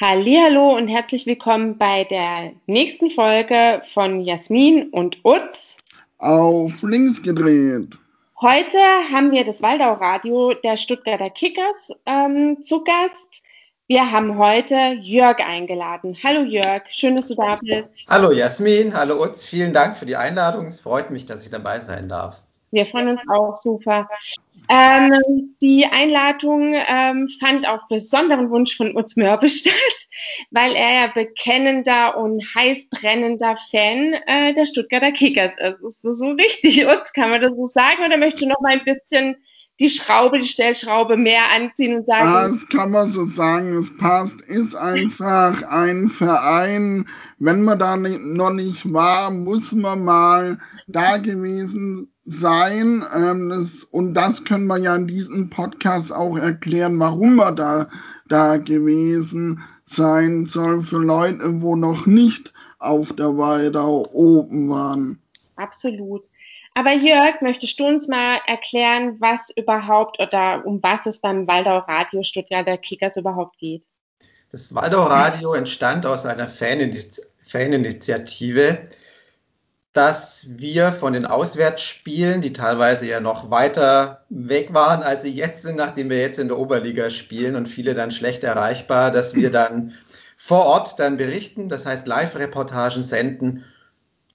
Hallo und herzlich willkommen bei der nächsten Folge von Jasmin und Utz. Auf links gedreht. Heute haben wir das Waldau Radio der Stuttgarter Kickers ähm, zu Gast. Wir haben heute Jörg eingeladen. Hallo Jörg, schön, dass du da bist. Hallo Jasmin, hallo Utz, vielen Dank für die Einladung. Es freut mich, dass ich dabei sein darf. Wir freuen uns auch super. Ähm, die Einladung ähm, fand auf besonderen Wunsch von Utz Mörbe statt, weil er ja bekennender und heißbrennender Fan äh, der Stuttgarter Kickers ist. Ist das so richtig, Utz? Kann man das so sagen? Oder möchtest du noch mal ein bisschen die Schraube, die Stellschraube mehr anziehen und sagen. Das kann man so sagen, es passt, ist einfach ein Verein. Wenn man da nicht, noch nicht war, muss man mal da gewesen sein. Ähm, das, und das können wir ja in diesem Podcast auch erklären, warum wir da, da gewesen sein soll für Leute, wo noch nicht auf der Weidau oben waren. Absolut. Aber Jörg, möchtest du uns mal erklären, was überhaupt oder um was es beim Waldau Radio Stuttgarter Kickers überhaupt geht? Das Waldau Radio entstand aus einer Faninitiative, dass wir von den Auswärtsspielen, die teilweise ja noch weiter weg waren, als sie jetzt sind, nachdem wir jetzt in der Oberliga spielen und viele dann schlecht erreichbar, dass wir dann vor Ort dann berichten, das heißt Live-Reportagen senden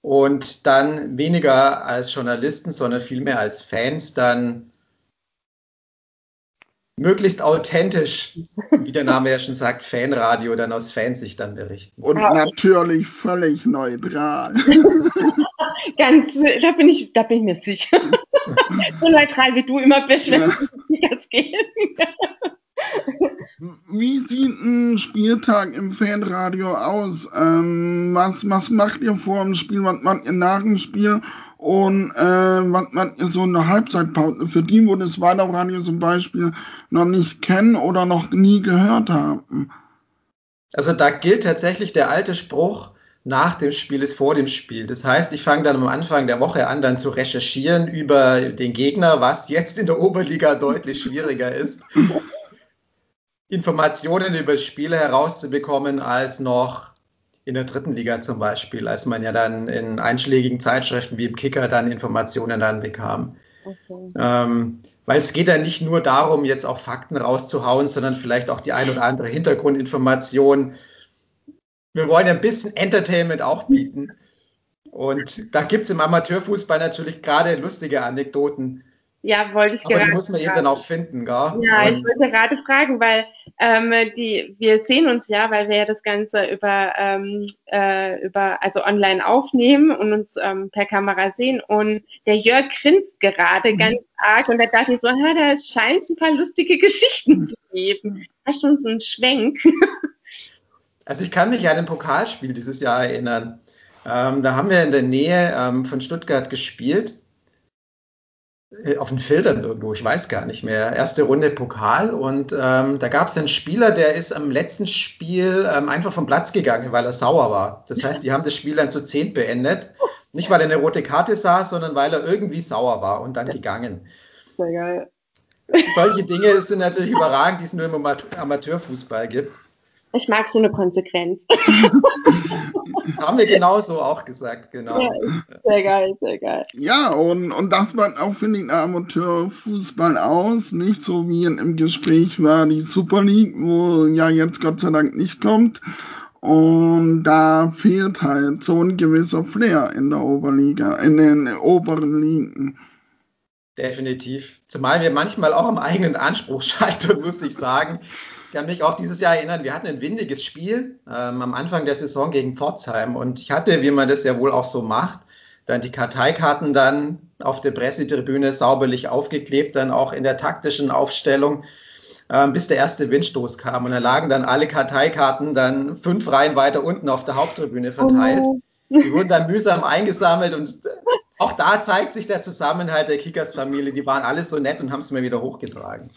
und dann weniger als Journalisten, sondern vielmehr als Fans dann möglichst authentisch, wie der Name ja schon sagt, Fanradio dann aus Fansicht dann berichten. Und natürlich völlig neutral. Ganz, da bin ich, da bin ich mir sicher. so neutral wie du immer bist, wenn es ja. geht. Wie sieht ein Spieltag im Fanradio aus? Ähm, was, was macht ihr vor dem Spiel? Was macht ihr nach dem Spiel? Und äh, was macht ihr so eine Halbzeitpause? Für die, wo das Waldau-Radio zum Beispiel noch nicht kennen oder noch nie gehört haben. Also da gilt tatsächlich der alte Spruch, nach dem Spiel ist vor dem Spiel. Das heißt, ich fange dann am Anfang der Woche an, dann zu recherchieren über den Gegner, was jetzt in der Oberliga deutlich schwieriger ist. Informationen über Spiele herauszubekommen als noch in der dritten Liga zum Beispiel, als man ja dann in einschlägigen Zeitschriften wie im Kicker dann Informationen dann bekam. Okay. Ähm, weil es geht ja nicht nur darum, jetzt auch Fakten rauszuhauen, sondern vielleicht auch die ein oder andere Hintergrundinformation. Wir wollen ja ein bisschen Entertainment auch bieten. Und da gibt es im Amateurfußball natürlich gerade lustige Anekdoten, ja, wollte ich Aber gerade. die muss man eben dann auch finden, gell? Ja, ich wollte gerade fragen, weil ähm, die, wir sehen uns ja, weil wir ja das Ganze über, ähm, äh, über also online aufnehmen und uns ähm, per Kamera sehen. Und der Jörg grinst gerade mhm. ganz arg und da dachte ich so, ha, da scheint es ein paar lustige Geschichten zu geben. Hast du uns einen Schwenk? also ich kann mich an ein Pokalspiel dieses Jahr erinnern. Ähm, da haben wir in der Nähe ähm, von Stuttgart gespielt auf den Filtern irgendwo, ich weiß gar nicht mehr. Erste Runde Pokal und ähm, da gab es einen Spieler, der ist am letzten Spiel ähm, einfach vom Platz gegangen, weil er sauer war. Das heißt, die haben das Spiel dann zu zehn beendet. Nicht, weil er eine rote Karte saß, sondern weil er irgendwie sauer war und dann gegangen. Sehr geil. Solche Dinge sind natürlich überragend, die es nur im Amateurfußball gibt. Ich mag so eine Konsequenz. das haben wir genauso auch gesagt, genau. Ja, sehr geil, sehr geil. Ja, und, und das macht auch, finde ich, Amateurfußball aus. Nicht so wie im Gespräch war die Super League, wo ja jetzt Gott sei Dank nicht kommt. Und da fehlt halt so ein gewisser Flair in der Oberliga, in den oberen Ligen. Definitiv. Zumal wir manchmal auch am eigenen Anspruch scheitern, muss ich sagen. Ich kann mich auch dieses Jahr erinnern, wir hatten ein windiges Spiel ähm, am Anfang der Saison gegen Pforzheim und ich hatte, wie man das ja wohl auch so macht, dann die Karteikarten dann auf der Pressetribüne sauberlich aufgeklebt, dann auch in der taktischen Aufstellung, ähm, bis der erste Windstoß kam. Und da lagen dann alle Karteikarten dann fünf Reihen weiter unten auf der Haupttribüne verteilt. Oh. Die wurden dann mühsam eingesammelt und auch da zeigt sich der Zusammenhalt der Kickers-Familie. Die waren alle so nett und haben es mir wieder hochgetragen.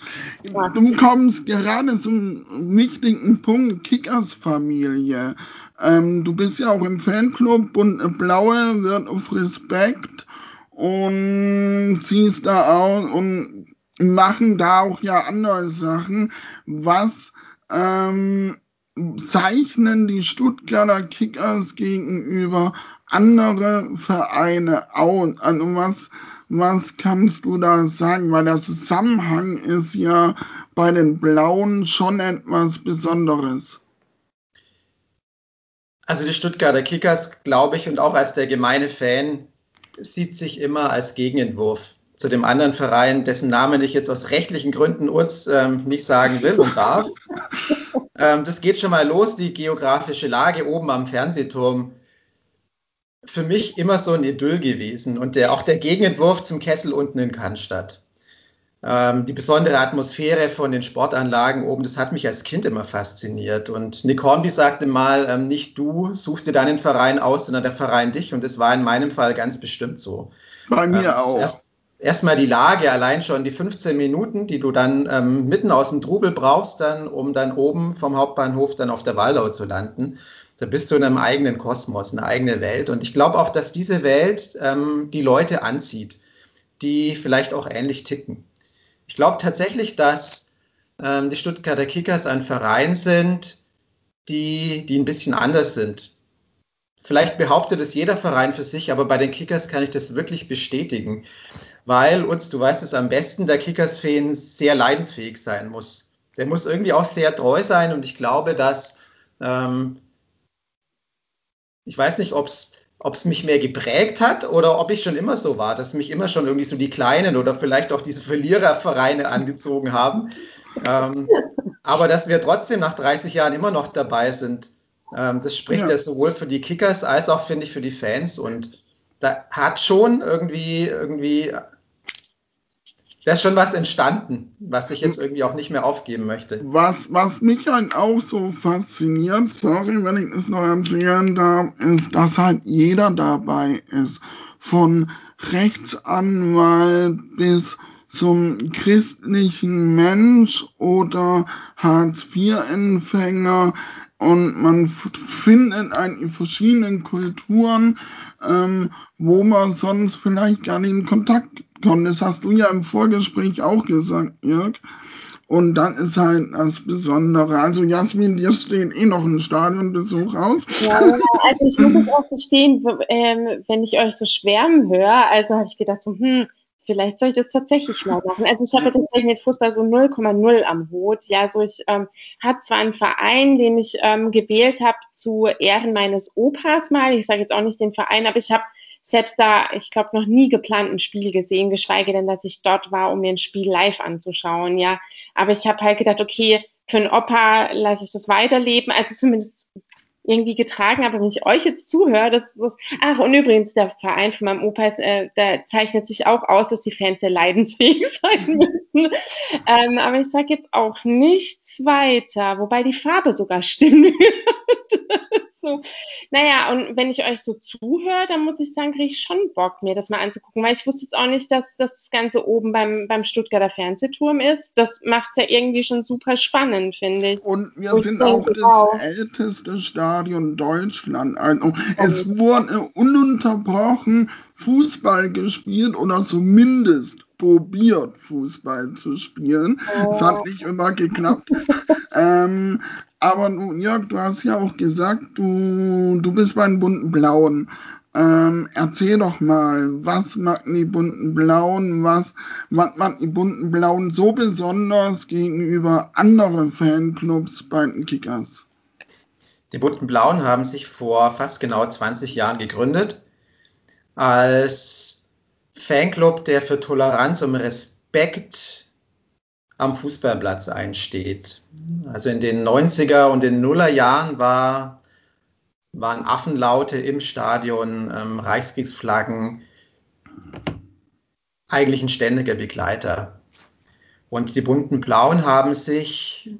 Du kommst gerade zum wichtigen Punkt Kickers-Familie. Ähm, du bist ja auch im Fanclub und Blaue wird auf Respekt und siehst da aus und machen da auch ja andere Sachen. Was ähm, zeichnen die Stuttgarter Kickers gegenüber andere Vereine aus? Also was, was kannst du da sagen? Weil der Zusammenhang ist ja bei den Blauen schon etwas Besonderes. Also die Stuttgarter Kickers, glaube ich, und auch als der gemeine Fan, sieht sich immer als Gegenentwurf zu dem anderen Verein, dessen Namen ich jetzt aus rechtlichen Gründen uns ähm, nicht sagen will und darf. ähm, das geht schon mal los, die geografische Lage oben am Fernsehturm. Für mich immer so ein Idyll gewesen und der, auch der Gegenentwurf zum Kessel unten in Cannstatt. Ähm, die besondere Atmosphäre von den Sportanlagen oben, das hat mich als Kind immer fasziniert. Und Nick Hornby sagte mal, ähm, nicht du suchst dir deinen Verein aus, sondern der Verein dich. Und das war in meinem Fall ganz bestimmt so. Bei mir ähm, auch. Erst, erstmal die Lage, allein schon die 15 Minuten, die du dann ähm, mitten aus dem Trubel brauchst, dann, um dann oben vom Hauptbahnhof dann auf der Waldau zu landen. Da bist du in einem eigenen Kosmos, eine eigene Welt. Und ich glaube auch, dass diese Welt ähm, die Leute anzieht, die vielleicht auch ähnlich ticken. Ich glaube tatsächlich, dass ähm, die Stuttgarter Kickers ein Verein sind, die, die ein bisschen anders sind. Vielleicht behauptet es jeder Verein für sich, aber bei den Kickers kann ich das wirklich bestätigen, weil uns, du weißt es am besten, der Kickers-Fan sehr leidensfähig sein muss. Der muss irgendwie auch sehr treu sein und ich glaube, dass ähm, ich weiß nicht, ob es mich mehr geprägt hat oder ob ich schon immer so war, dass mich immer schon irgendwie so die kleinen oder vielleicht auch diese Verlierervereine angezogen haben. Ähm, aber dass wir trotzdem nach 30 Jahren immer noch dabei sind, ähm, das spricht ja. ja sowohl für die Kickers als auch, finde ich, für die Fans. Und da hat schon irgendwie, irgendwie da ist schon was entstanden, was ich jetzt irgendwie auch nicht mehr aufgeben möchte. Was, was mich halt auch so fasziniert, sorry, wenn ich es noch erzählen darf, ist, dass halt jeder dabei ist. Von Rechtsanwalt bis zum christlichen Mensch oder Hartz-IV-Empfänger und man findet eigentlich verschiedenen Kulturen, ähm, wo man sonst vielleicht gar nicht in Kontakt kommt. Das hast du ja im Vorgespräch auch gesagt, Jörg. Und dann ist halt das Besondere. Also Jasmin, dir steht eh noch ein Stadionbesuch aus. Ja, also ich muss es auch gestehen, ähm, wenn ich euch so schwärmen höre, also habe ich gedacht so, hm, vielleicht soll ich das tatsächlich mal machen. Also ich habe tatsächlich mit Fußball so 0,0 am Hut. Ja, so ich ähm, habe zwar einen Verein, den ich ähm, gewählt habe zu Ehren meines Opas mal. Ich sage jetzt auch nicht den Verein, aber ich habe selbst da, ich glaube, noch nie geplant ein Spiel gesehen, geschweige denn, dass ich dort war, um mir ein Spiel live anzuschauen, ja. Aber ich habe halt gedacht, okay, für einen Opa lasse ich das weiterleben, also zumindest irgendwie getragen, aber wenn ich euch jetzt zuhöre, das ist, ach, und übrigens, der Verein von meinem Opa ist, äh, der zeichnet sich auch aus, dass die Fans sehr leidensfähig sein müssen. Ähm, aber ich sage jetzt auch nichts weiter, wobei die Farbe sogar stimmt so. Naja, und wenn ich euch so zuhöre, dann muss ich sagen, kriege ich schon Bock, mir das mal anzugucken, weil ich wusste jetzt auch nicht, dass, dass das Ganze oben beim, beim Stuttgarter Fernsehturm ist. Das macht es ja irgendwie schon super spannend, finde ich. Und wir und sind auch das auch. älteste Stadion Deutschland. Also es wurde ununterbrochen Fußball gespielt oder zumindest probiert, Fußball zu spielen. Es oh. hat nicht immer geklappt. ähm, aber Jörg, du hast ja auch gesagt, du, du bist bei den bunten Blauen. Ähm, erzähl doch mal, was machen die bunten Blauen, was, was macht die bunten Blauen so besonders gegenüber anderen Fanclubs bei den Kickers? Die bunten Blauen haben sich vor fast genau 20 Jahren gegründet als Fanclub, der für Toleranz und Respekt am Fußballplatz einsteht. Also in den 90er und den Nuller Jahren war, waren Affenlaute im Stadion, ähm, Reichskriegsflaggen eigentlich ein ständiger Begleiter. Und die bunten Blauen haben sich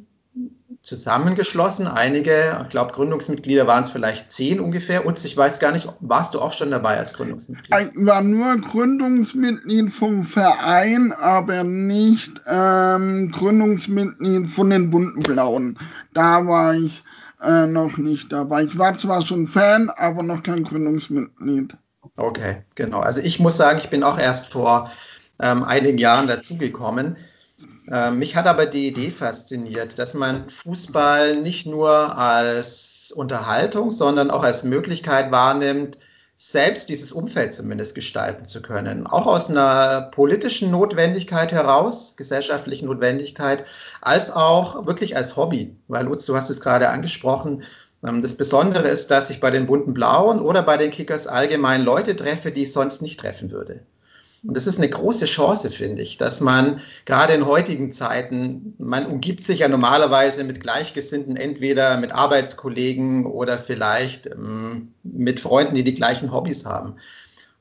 zusammengeschlossen. Einige, ich glaube, Gründungsmitglieder waren es vielleicht zehn ungefähr. Und ich weiß gar nicht, warst du auch schon dabei als Gründungsmitglied? Ich war nur Gründungsmitglied vom Verein, aber nicht ähm, Gründungsmitglied von den bunten Blauen. Da war ich äh, noch nicht dabei. Ich war zwar schon Fan, aber noch kein Gründungsmitglied. Okay, genau. Also ich muss sagen, ich bin auch erst vor ähm, einigen Jahren dazugekommen. Äh, mich hat aber die Idee fasziniert, dass man Fußball nicht nur als Unterhaltung, sondern auch als Möglichkeit wahrnimmt, selbst dieses Umfeld zumindest gestalten zu können. Auch aus einer politischen Notwendigkeit heraus, gesellschaftlichen Notwendigkeit, als auch wirklich als Hobby. Weil Lutz, du hast es gerade angesprochen, ähm, das Besondere ist, dass ich bei den bunten Blauen oder bei den Kickers allgemein Leute treffe, die ich sonst nicht treffen würde. Und das ist eine große Chance, finde ich, dass man gerade in heutigen Zeiten, man umgibt sich ja normalerweise mit Gleichgesinnten, entweder mit Arbeitskollegen oder vielleicht ähm, mit Freunden, die die gleichen Hobbys haben.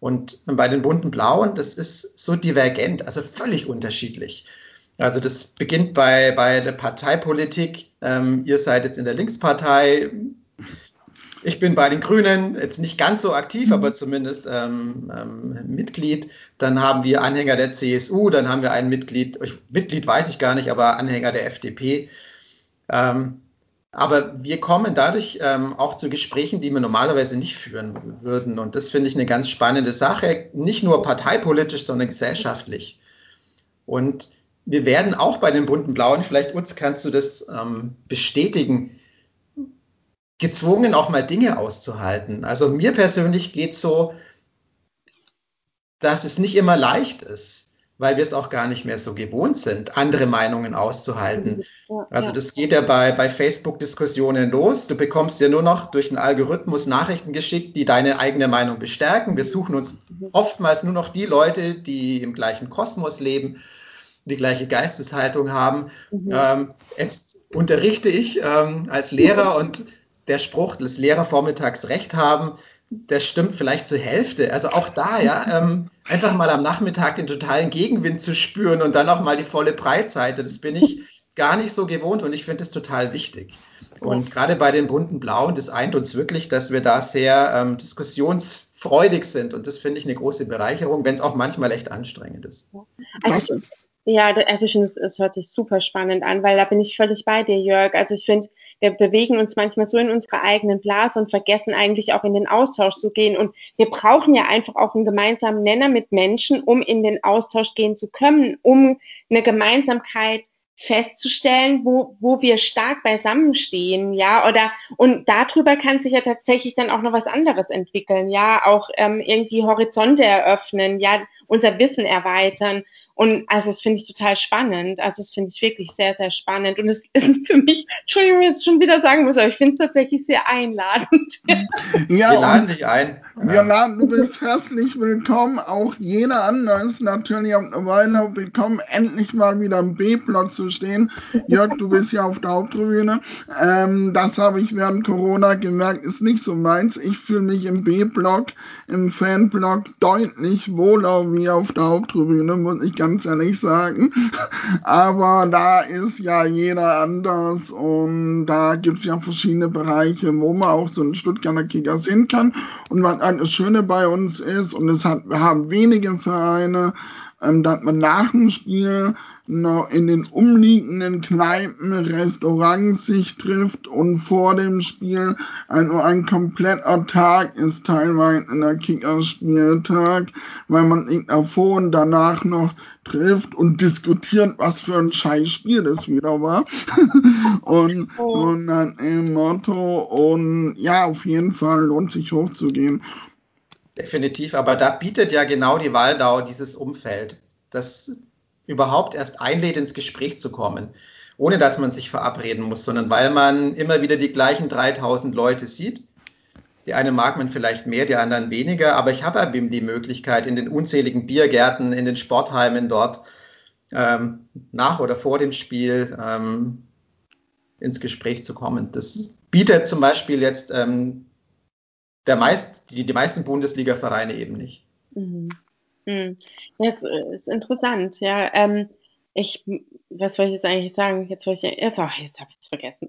Und bei den bunten Blauen, das ist so divergent, also völlig unterschiedlich. Also das beginnt bei, bei der Parteipolitik. Ähm, ihr seid jetzt in der Linkspartei, ich bin bei den Grünen jetzt nicht ganz so aktiv, mhm. aber zumindest ähm, ähm, Mitglied. Dann haben wir Anhänger der CSU, dann haben wir ein Mitglied, Mitglied weiß ich gar nicht, aber Anhänger der FDP. Ähm, aber wir kommen dadurch ähm, auch zu Gesprächen, die wir normalerweise nicht führen würden. Und das finde ich eine ganz spannende Sache, nicht nur parteipolitisch, sondern gesellschaftlich. Und wir werden auch bei den bunten Blauen, vielleicht Utz, kannst du das ähm, bestätigen, gezwungen, auch mal Dinge auszuhalten. Also mir persönlich geht es so, dass es nicht immer leicht ist, weil wir es auch gar nicht mehr so gewohnt sind, andere Meinungen auszuhalten. Ja, also das geht ja bei, bei Facebook-Diskussionen los. Du bekommst ja nur noch durch einen Algorithmus Nachrichten geschickt, die deine eigene Meinung bestärken. Wir suchen uns mhm. oftmals nur noch die Leute, die im gleichen Kosmos leben, die gleiche Geisteshaltung haben. Mhm. Ähm, jetzt unterrichte ich ähm, als Lehrer und der Spruch, dass Lehrer vormittags recht haben, das stimmt vielleicht zur Hälfte. Also auch da, ja, ähm, einfach mal am Nachmittag den totalen Gegenwind zu spüren und dann auch mal die volle Breitseite, das bin ich gar nicht so gewohnt und ich finde es total wichtig. Und gerade bei den bunten Blauen, das eint uns wirklich, dass wir da sehr ähm, diskussionsfreudig sind und das finde ich eine große Bereicherung, wenn es auch manchmal echt anstrengend ist. Also, ja, also ich finde, es hört sich super spannend an, weil da bin ich völlig bei dir, Jörg. Also ich finde, wir bewegen uns manchmal so in unserer eigenen Blase und vergessen eigentlich auch in den Austausch zu gehen. Und wir brauchen ja einfach auch einen gemeinsamen Nenner mit Menschen, um in den Austausch gehen zu können, um eine Gemeinsamkeit festzustellen, wo, wo wir stark beisammenstehen, ja, oder und darüber kann sich ja tatsächlich dann auch noch was anderes entwickeln, ja, auch ähm, irgendwie Horizonte eröffnen, ja, unser Wissen erweitern. Und also das finde ich total spannend. Also das finde ich wirklich sehr, sehr spannend. Und es ist für mich, Entschuldigung, jetzt schon wieder sagen muss, aber ich finde es tatsächlich sehr einladend. Ja, wir laden dich ein. Wir laden, du bist herzlich willkommen. Auch jeder andere ist natürlich auf eine Weile willkommen, endlich mal wieder im B-Block zu stehen. Jörg, du bist ja auf der Haupttribüne. Ähm, das habe ich während Corona gemerkt, ist nicht so meins. Ich fühle mich im B-Block, im Fanblock deutlich wohler wie auf der Haupttribüne, muss ich ganz ehrlich sagen. Aber da ist ja jeder anders und da gibt es ja verschiedene Bereiche, wo man auch so einen Stuttgarter Kickers hin kann. Und was halt das Schöne bei uns ist, und es hat, wir haben wenige Vereine, dass man nach dem Spiel noch in den umliegenden Kneipen, Restaurants sich trifft und vor dem Spiel also ein kompletter Tag ist teilweise in der Kickerspieltag, weil man sich davor und danach noch trifft und diskutiert, was für ein scheiß Spiel das wieder war. und, oh. und dann im Motto und ja, auf jeden Fall lohnt sich hochzugehen. Definitiv, aber da bietet ja genau die Waldau dieses Umfeld, das überhaupt erst einlädt, ins Gespräch zu kommen, ohne dass man sich verabreden muss, sondern weil man immer wieder die gleichen 3000 Leute sieht. Die eine mag man vielleicht mehr, die anderen weniger, aber ich habe eben die Möglichkeit, in den unzähligen Biergärten, in den Sportheimen dort ähm, nach oder vor dem Spiel ähm, ins Gespräch zu kommen. Das bietet zum Beispiel jetzt ähm, der meist, die, die meisten Bundesliga-Vereine eben nicht. Mhm. Mhm. Das ist interessant, ja. Ähm, ich, was wollte ich jetzt eigentlich sagen? Jetzt wollte ich, jetzt, oh, jetzt habe ich es vergessen.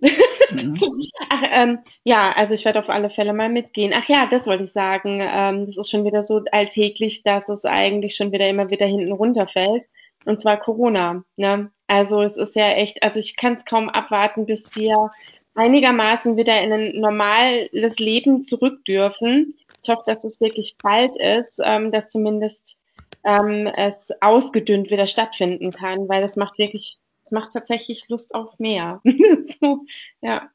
Mhm. Ach, ähm, ja, also ich werde auf alle Fälle mal mitgehen. Ach ja, das wollte ich sagen. Ähm, das ist schon wieder so alltäglich, dass es eigentlich schon wieder immer wieder hinten runterfällt. Und zwar Corona. Ne? Also es ist ja echt, also ich kann es kaum abwarten, bis wir einigermaßen wieder in ein normales Leben zurück dürfen. Ich hoffe, dass es wirklich bald ist, ähm, dass zumindest ähm, es ausgedünnt wieder stattfinden kann, weil das macht wirklich, es macht tatsächlich Lust auf mehr. so, ja.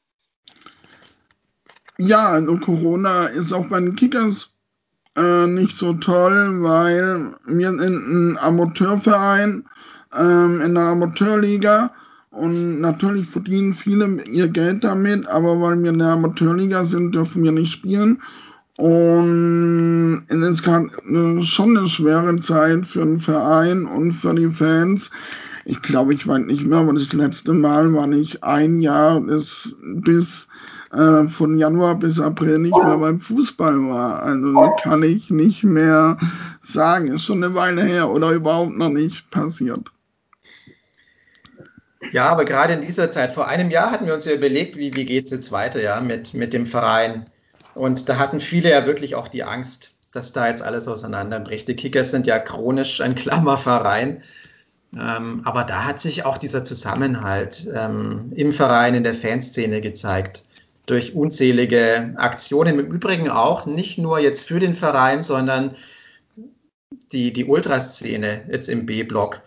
Ja, also Corona ist auch bei den Kickers äh, nicht so toll, weil wir sind ein Amateurverein ähm, in der Amateurliga und natürlich verdienen viele ihr Geld damit, aber weil wir in der Amateurliga sind, dürfen wir nicht spielen. Und es ist gerade schon eine schwere Zeit für den Verein und für die Fans. Ich glaube, ich weiß nicht mehr, aber das letzte Mal war ich ein Jahr bis, bis äh, von Januar bis April nicht mehr beim Fußball war. Also kann ich nicht mehr sagen. Ist schon eine Weile her oder überhaupt noch nicht passiert. Ja, aber gerade in dieser Zeit, vor einem Jahr hatten wir uns ja überlegt, wie, wie geht es jetzt weiter, ja, mit, mit dem Verein. Und da hatten viele ja wirklich auch die Angst, dass da jetzt alles auseinanderbricht. Die Kickers sind ja chronisch ein Klammerverein. Ähm, aber da hat sich auch dieser Zusammenhalt ähm, im Verein, in der Fanszene gezeigt. Durch unzählige Aktionen. Im Übrigen auch nicht nur jetzt für den Verein, sondern die, die Ultraszene jetzt im B-Block.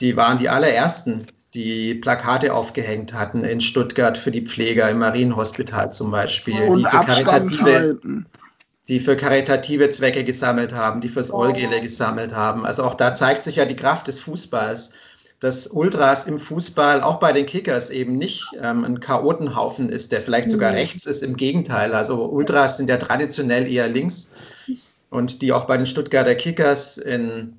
Die waren die allerersten, die Plakate aufgehängt hatten in Stuttgart für die Pfleger im Marienhospital zum Beispiel, Und die, für karitative, halten. die für karitative Zwecke gesammelt haben, die fürs Oh. Olgele gesammelt haben. Also auch da zeigt sich ja die Kraft des Fußballs, dass Ultras im Fußball, auch bei den Kickers, eben nicht ähm, ein Chaotenhaufen ist, der vielleicht sogar Mhm. rechts ist. Im Gegenteil, also Ultras sind ja traditionell eher links und die auch bei den Stuttgarter Kickers in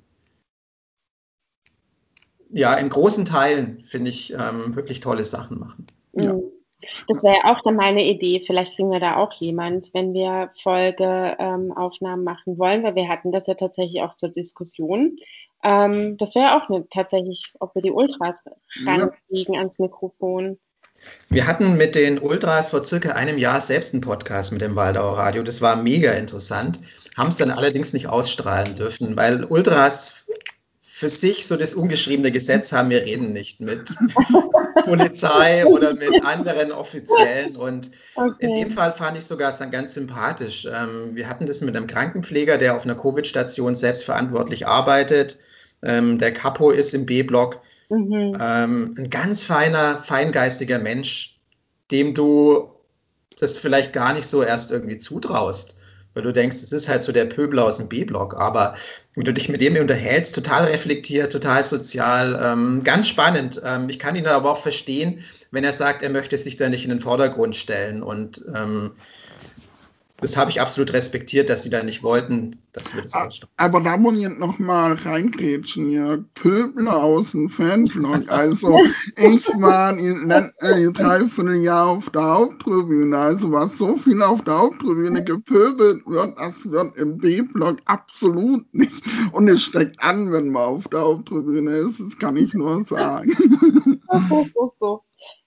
ja, in großen Teilen, finde ich, ähm, wirklich tolle Sachen machen. Ja. Mhm. Das wäre ja auch dann meine Idee. Vielleicht kriegen wir da auch jemand, wenn wir Folgeaufnahmen ähm, machen wollen, weil wir hatten das ja tatsächlich auch zur Diskussion. Ähm, das wäre auch eine, tatsächlich, ob wir die Ultras Ja. rankriegen ans Mikrofon. Wir hatten mit den Ultras vor circa einem Jahr selbst einen Podcast mit dem Waldauer Radio. Das war mega interessant, haben es dann allerdings nicht ausstrahlen dürfen, weil Ultras für sich so das ungeschriebene Gesetz haben, wir reden nicht mit Polizei oder mit anderen Offiziellen. Und in dem Okay. Fall fand ich sogar ganz sympathisch. Ähm, wir hatten das mit einem Krankenpfleger, der auf einer Covid-Station selbstverantwortlich arbeitet. Ähm, der Capo ist im B-Block. Mhm. Ähm, ein ganz feiner, feingeistiger Mensch, dem du das vielleicht gar nicht so erst irgendwie zutraust, weil du denkst, es ist halt so der Pöbel aus dem B-Block. Aber wenn du dich mit dem unterhältst, total reflektiert, total sozial, ähm, ganz spannend. Ähm, ich kann ihn aber auch verstehen, wenn er sagt, er möchte sich da nicht in den Vordergrund stellen. Und ähm, das habe ich absolut respektiert, dass sie da nicht wollten, dass wir das Ah, ausstrahlen. Aber da muss ich jetzt noch mal reingrätschen, ihr Pöbler aus dem Fanblog. Also, ich war in äh, dreiviertel Jahr auf der Haupttribüne. Also, was so viel auf der Haupttribüne gepöbelt wird, das wird im B-Block absolut nicht. Und es steckt an, wenn man auf der Haupttribüne ist. Das kann ich nur sagen.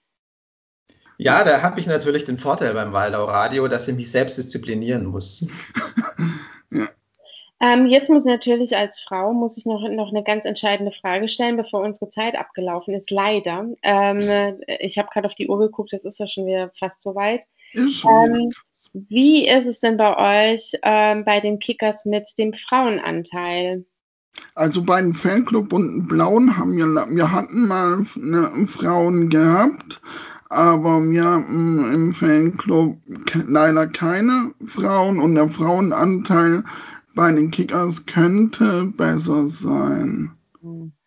Ja, da habe ich natürlich den Vorteil beim Waldau Radio, dass ich mich selbst disziplinieren muss. Ähm, jetzt muss natürlich als Frau muss ich noch, noch eine ganz entscheidende Frage stellen, bevor unsere Zeit abgelaufen ist. Leider. Ähm, ich habe gerade auf die Uhr geguckt, das ist ja schon wieder fast soweit. Ähm, wie ist es denn bei euch ähm, bei den Kickers mit dem Frauenanteil? Also bei dem Fanclub und Blauen haben wir, wir hatten mal eine Frauen gehabt, aber wir haben im Fanclub leider keine Frauen und der Frauenanteil bei den Kickers könnte besser sein.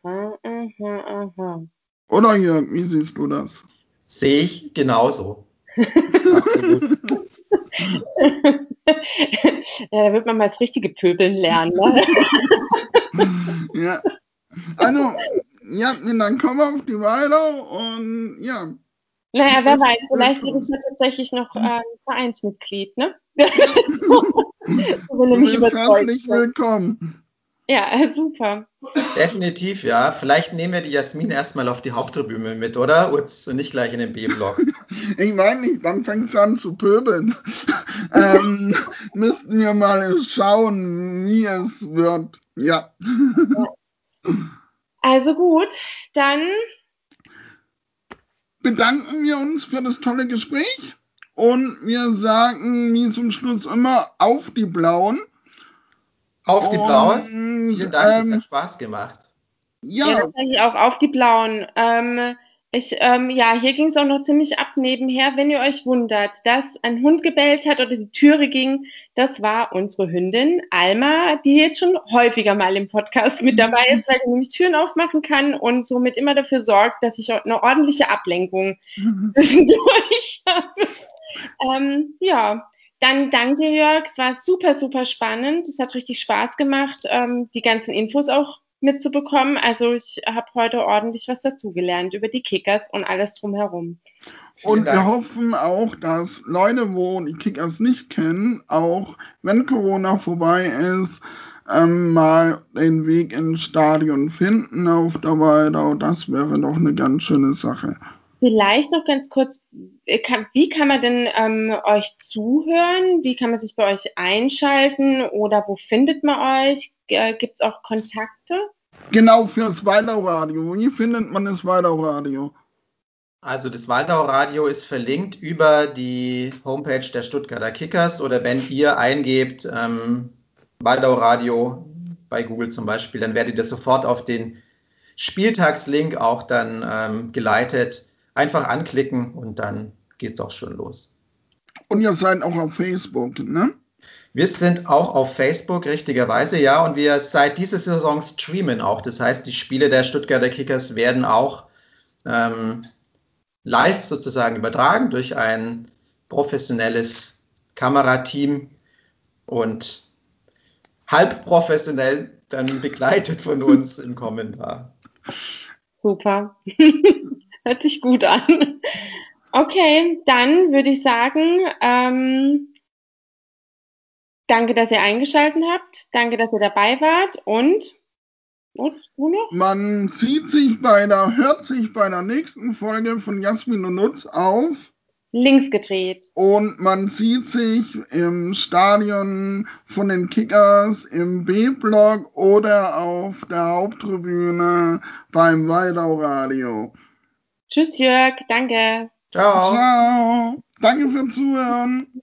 Aha, aha, aha. Oder Jörg, wie siehst du das? Sehe ich genauso. Absolut. ja, da wird man mal das richtige Pöbeln lernen. Ne? Ja. Also, ja, dann kommen wir auf die weiter und ja. Naja, wer Das weiß, vielleicht wird es ja tatsächlich noch äh, Vereinsmitglied, ne? Du bin nämlich bist herzlich willkommen. Ja, super. Definitiv, ja. Vielleicht nehmen wir die Jasmin erstmal auf die Haupttribüne mit, oder? Und nicht gleich in den B-Block. Ich meine nicht, dann fängt es an zu pöbeln. ähm, müssten wir mal schauen, wie es wird. Ja. Also gut, dann Bedanken wir uns für das tolle Gespräch und wir sagen, wie zum Schluss immer, auf die Blauen. Auf die Blaue. Vielen Dank, ähm, das hat Spaß gemacht. Ja, ja das sage ich auch, auf die Blauen. Ähm, ich, ähm, ja, hier ging es auch noch ziemlich ab nebenher. Wenn ihr euch wundert, dass ein Hund gebellt hat oder die Türe ging, das war unsere Hündin Alma, die jetzt schon häufiger mal im Podcast mit dabei ist, weil sie nämlich Türen aufmachen kann und somit immer dafür sorgt, dass ich eine ordentliche Ablenkung zwischendurch habe. ähm, ja, dann danke dir, Jörg. Es war super, super spannend. Es hat richtig Spaß gemacht, ähm, die ganzen Infos auch mitzubekommen. Also ich habe heute ordentlich was dazugelernt über die Kickers und alles drumherum. Und wir hoffen auch, dass Leute, wo die Kickers nicht kennen, auch wenn Corona vorbei ist, ähm, mal den Weg ins Stadion finden auf der Weide. Das wäre doch eine ganz schöne Sache. Vielleicht noch ganz kurz, äh, wie kann man denn ähm, euch zuhören? Wie kann man sich bei euch einschalten oder wo findet man euch? Äh, Gibt es auch Kontakte? Genau, fürs Waldau-Radio. Wie findet man das Waldau-Radio? Also das Waldau-Radio ist verlinkt über die Homepage der Stuttgarter Kickers oder wenn ihr eingebt ähm, Waldau-Radio bei Google zum Beispiel, dann werdet ihr sofort auf den Spieltagslink auch dann ähm, geleitet Einfach anklicken und dann geht es auch schon los. Und ihr seid auch auf Facebook, ne? Wir sind auch auf Facebook, richtigerweise, ja. Und wir seit dieser Saison streamen auch. Das heißt, die Spiele der Stuttgarter Kickers werden auch ähm, live sozusagen übertragen durch ein professionelles Kamerateam und halb professionell dann begleitet von uns im Kommentar. Super. Hört sich gut an. Okay, dann würde ich sagen, ähm, danke, dass ihr eingeschaltet habt. Danke, dass ihr dabei wart und Nutz, du noch? Man sieht sich bei der, hört sich bei der nächsten Folge von Jasmin und Nutz auf links gedreht. Und man sieht sich im Stadion von den Kickers im B-Block oder auf der Haupttribüne beim Waldau Radio. Tschüss Jörg, danke. Ciao. Ciao. Danke fürs Zuhören.